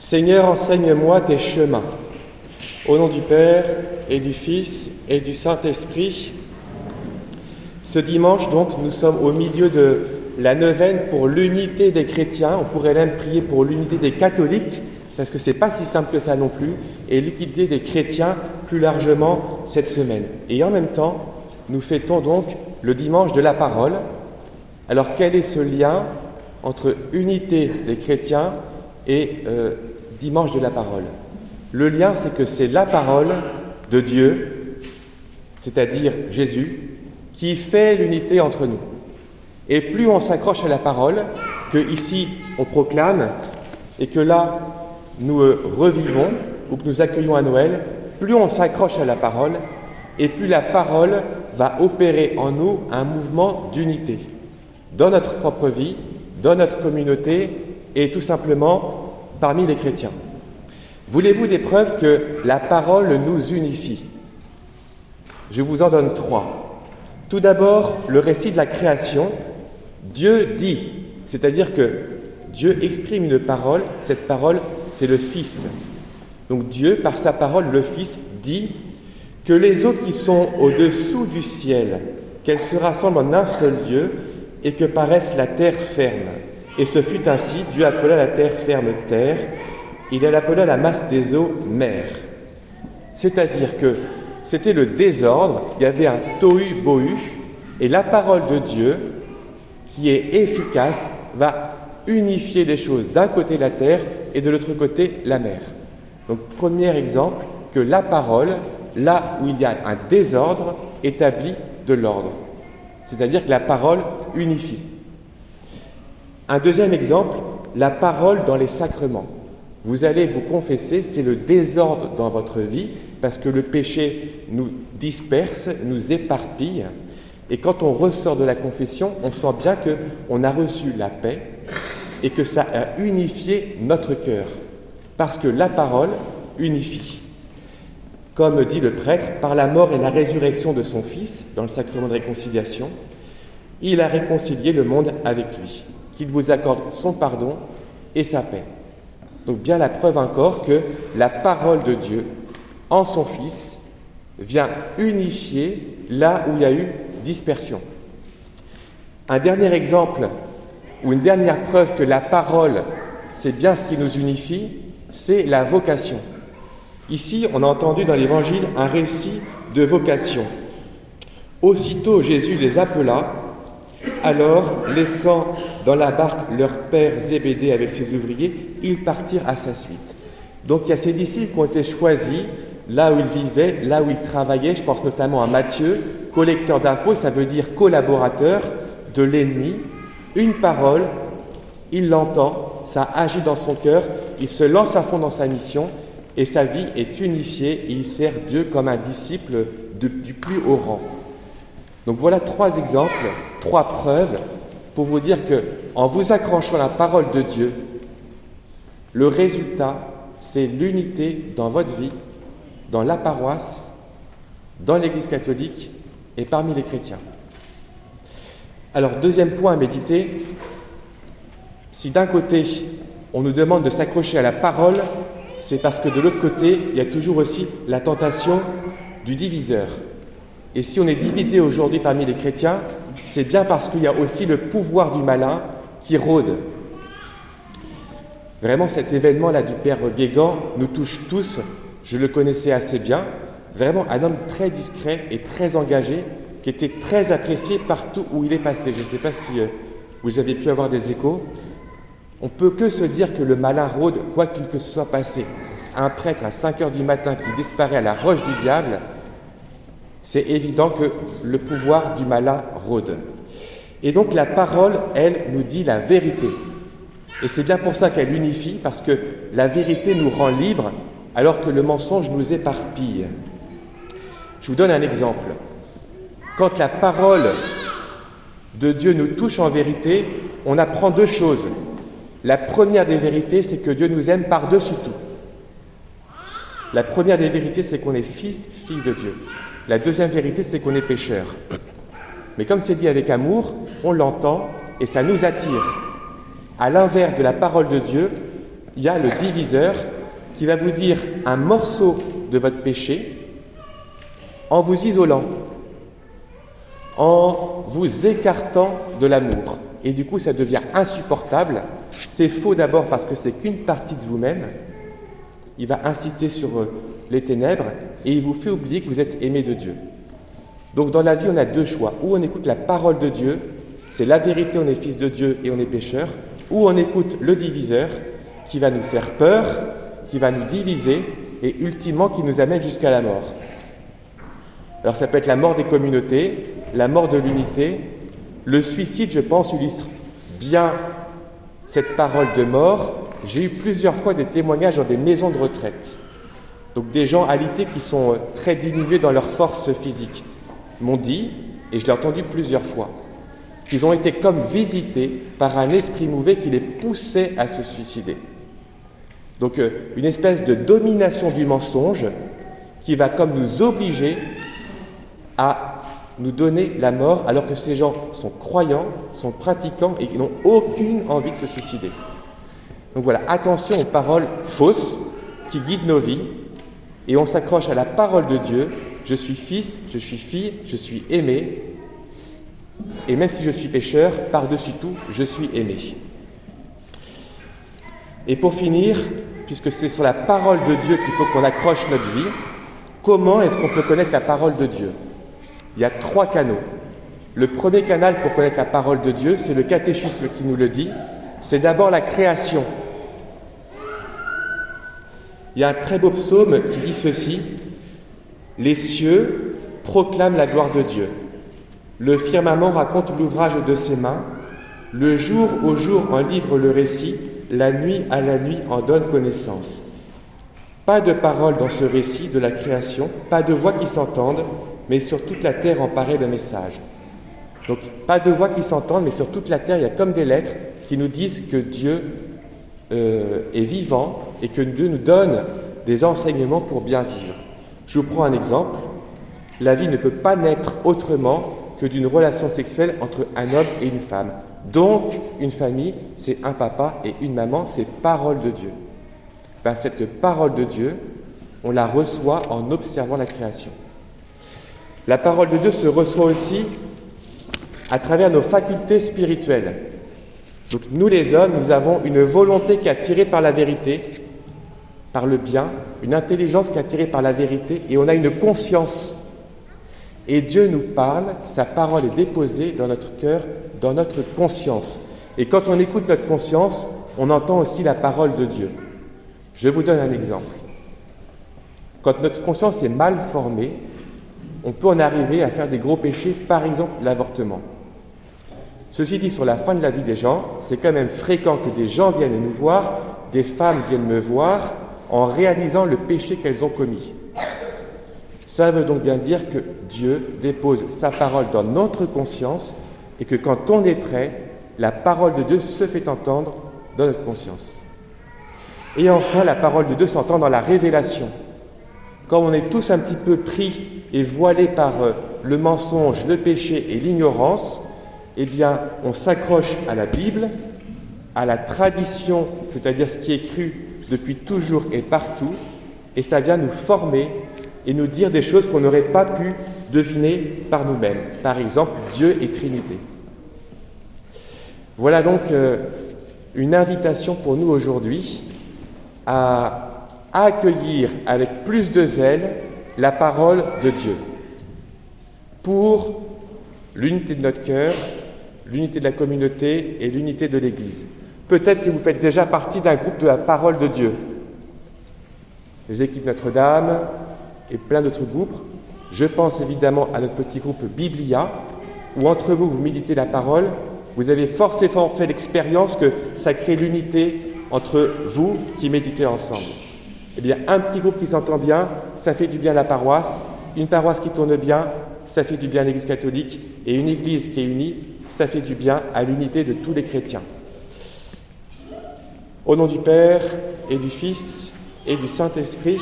Seigneur, enseigne-moi tes chemins. Au nom du Père et du Fils et du Saint-Esprit, ce dimanche, donc, nous sommes au milieu de la neuvaine pour l'unité des chrétiens. On pourrait même prier pour l'unité des catholiques, parce que ce n'est pas si simple que ça non plus, et l'unité des chrétiens plus largement cette semaine. Et en même temps, nous fêtons donc le dimanche de la parole. Alors quel est ce lien entre unité des chrétiens et euh, dimanche de la parole Le lien, c'est que c'est la parole de Dieu, c'est-à-dire Jésus, qui fait l'unité entre nous. Et plus on s'accroche à la parole, que ici on proclame, et que là nous euh, revivons, ou que nous accueillons à Noël, plus on s'accroche à la parole, et plus la parole va opérer en nous un mouvement d'unité, dans notre propre vie, dans notre communauté, et tout simplement parmi les chrétiens. Voulez-vous des preuves que la parole nous unifie? Je vous en donne trois. Tout d'abord, le récit de la création. Dieu dit, c'est-à-dire que Dieu exprime une parole, cette parole, c'est le Fils. Donc Dieu, par sa parole, le Fils, dit que les eaux qui sont au-dessous du ciel, qu'elles se rassemblent en un seul lieu et que paraisse la terre ferme. Et ce fut ainsi, Dieu appela la terre ferme terre, il appela la masse des eaux mer. C'est-à-dire que c'était le désordre, il y avait un tohu-bohu, et la parole de Dieu, qui est efficace, va unifier les choses. D'un côté la terre et de l'autre côté la mer. Donc premier exemple, que la parole, là où il y a un désordre, établit de l'ordre. C'est-à-dire que la parole unifie. Un deuxième exemple, la parole dans les sacrements. Vous allez vous confesser, c'est le désordre dans votre vie, parce que le péché nous disperse, nous éparpille. Et quand on ressort de la confession, on sent bien qu'on a reçu la paix et que ça a unifié notre cœur. Parce que la parole unifie. Comme dit le prêtre, par la mort et la résurrection de son Fils, dans le sacrement de réconciliation, il a réconcilié le monde avec lui qu'il vous accorde son pardon et sa paix. Donc bien la preuve encore que la parole de Dieu en son Fils vient unifier là où il y a eu dispersion. Un dernier exemple ou une dernière preuve que la parole, c'est bien ce qui nous unifie, c'est la vocation. Ici, on a entendu dans l'Évangile un récit de vocation. Aussitôt Jésus les appela alors, laissant dans la barque leur père Zébédée avec ses ouvriers, ils partirent à sa suite. Donc il y a ces disciples qui ont été choisis là où ils vivaient, là où ils travaillaient. Je pense notamment à Matthieu, collecteur d'impôts, ça veut dire collaborateur de l'ennemi. Une parole, il l'entend, ça agit dans son cœur, il se lance à fond dans sa mission et sa vie est unifiée. il sert Dieu comme un disciple du plus haut rang. Donc voilà trois exemples, trois preuves pour vous dire que en vous accrochant à la parole de Dieu, le résultat, c'est l'unité dans votre vie, dans la paroisse, dans l'Église catholique et parmi les chrétiens. Alors, deuxième point à méditer, si d'un côté on nous demande de s'accrocher à la parole, c'est parce que de l'autre côté, il y a toujours aussi la tentation du diviseur. Et si on est divisé aujourd'hui parmi les chrétiens, c'est bien parce qu'il y a aussi le pouvoir du malin qui rôde. Vraiment, cet événement-là du Père Guégan nous touche tous. Je le connaissais assez bien. Vraiment un homme très discret et très engagé, qui était très apprécié partout où il est passé. Je ne sais pas si euh, vous avez pu avoir des échos. On peut que se dire que le malin rôde quoi qu'il que soit passé. Un prêtre à 5 heures du matin qui disparaît à la roche du diable, c'est évident que le pouvoir du malin rôde. Et donc la parole, elle, nous dit la vérité. Et c'est bien pour ça qu'elle unifie, parce que la vérité nous rend libres, alors que le mensonge nous éparpille. Je vous donne un exemple. Quand la parole de Dieu nous touche en vérité, on apprend deux choses. La première des vérités, c'est que Dieu nous aime par-dessus tout. La première des vérités, c'est qu'on est fils, fille de Dieu. La deuxième vérité, c'est qu'on est pécheur. Mais comme c'est dit avec amour, on l'entend et ça nous attire. À l'inverse de la parole de Dieu, il y a le diviseur qui va vous dire un morceau de votre péché en vous isolant, en vous écartant de l'amour. Et du coup, ça devient insupportable. C'est faux d'abord parce que c'est qu'une partie de vous-même. Il va inciter sur euh, les ténèbres et il vous fait oublier que vous êtes aimé de Dieu. Donc dans la vie, on a deux choix. Ou on écoute la parole de Dieu, c'est la vérité, on est fils de Dieu et on est pécheur. Ou on écoute le diviseur qui va nous faire peur, qui va nous diviser et ultimement qui nous amène jusqu'à la mort. Alors ça peut être la mort des communautés, la mort de l'unité. Le suicide, je pense, illustre bien cette parole de mort. J'ai eu plusieurs fois des témoignages dans des maisons de retraite. Donc des gens alités qui sont très diminués dans leur force physique m'ont dit, et je l'ai entendu plusieurs fois, qu'ils ont été comme visités par un esprit mauvais qui les poussait à se suicider. Donc euh, une espèce de domination du mensonge qui va comme nous obliger à nous donner la mort alors que ces gens sont croyants, sont pratiquants et n'ont aucune envie de se suicider. Donc voilà, attention aux paroles fausses qui guident nos vies et on s'accroche à la parole de Dieu. Je suis fils, je suis fille, je suis aimé. Et même si je suis pécheur, par-dessus tout, je suis aimé. Et pour finir, puisque c'est sur la parole de Dieu qu'il faut qu'on accroche notre vie, comment est-ce qu'on peut connaître la parole de Dieu? Il y a trois canaux. Le premier canal pour connaître la parole de Dieu, c'est le catéchisme qui nous le dit, c'est d'abord la création. Il y a un très beau psaume qui dit ceci Les cieux proclament la gloire de Dieu. Le firmament raconte l'ouvrage de ses mains. Le jour au jour en livre le récit la nuit à la nuit en donne connaissance. Pas de parole dans ce récit de la création, pas de voix qui s'entendent, mais sur toute la terre en paraît le message. Donc, pas de voix qui s'entendent, mais sur toute la terre, il y a comme des lettres qui nous disent que Dieu euh, est vivant et que Dieu nous donne des enseignements pour bien vivre. Je vous prends un exemple. La vie ne peut pas naître autrement que d'une relation sexuelle entre un homme et une femme. Donc, une famille, c'est un papa et une maman, c'est parole de Dieu. Ben, cette parole de Dieu, on la reçoit en observant la création. La parole de Dieu se reçoit aussi à travers nos facultés spirituelles. Donc nous les hommes, nous avons une volonté qui est attirée par la vérité, par le bien, une intelligence qui est attirée par la vérité, et on a une conscience. Et Dieu nous parle, sa parole est déposée dans notre cœur dans notre conscience. Et quand on écoute notre conscience, on entend aussi la parole de Dieu. Je vous donne un exemple. Quand notre conscience est mal formée, on peut en arriver à faire des gros péchés, par exemple l'avortement. Ceci dit, sur la fin de la vie des gens, c'est quand même fréquent que des gens viennent nous voir, des femmes viennent me voir en réalisant le péché qu'elles ont commis. Ça veut donc bien dire que Dieu dépose sa parole dans notre conscience et que quand on est prêt, la parole de Dieu se fait entendre dans notre conscience. Et enfin, la parole de Dieu s'entend dans la révélation. Quand on est tous un petit peu pris et voilés par euh, le mensonge, le péché et l'ignorance, eh bien, on s'accroche à la Bible, à la tradition, c'est-à-dire ce qui est cru depuis toujours et partout, et ça vient nous former et nous dire des choses qu'on n'aurait pas pu deviner par nous-mêmes. Par exemple, Dieu est Trinité. Voilà donc euh, une invitation pour nous aujourd'hui à accueillir avec plus de zèle la parole de Dieu pour l'unité de notre cœur, l'unité de la communauté et l'unité de l'Église. Peut-être que vous faites déjà partie d'un groupe de la parole de Dieu. Les équipes Notre-Dame, et plein d'autres groupes. Je pense évidemment à notre petit groupe Biblia, où entre vous, vous méditez la parole. Vous avez forcément fait l'expérience que ça crée l'unité entre vous qui méditez ensemble. Eh bien, un petit groupe qui s'entend bien, ça fait du bien à la paroisse. Une paroisse qui tourne bien, ça fait du bien à l'Église catholique. Et une Église qui est unie, ça fait du bien à l'unité de tous les chrétiens. Au nom du Père et du Fils et du Saint-Esprit,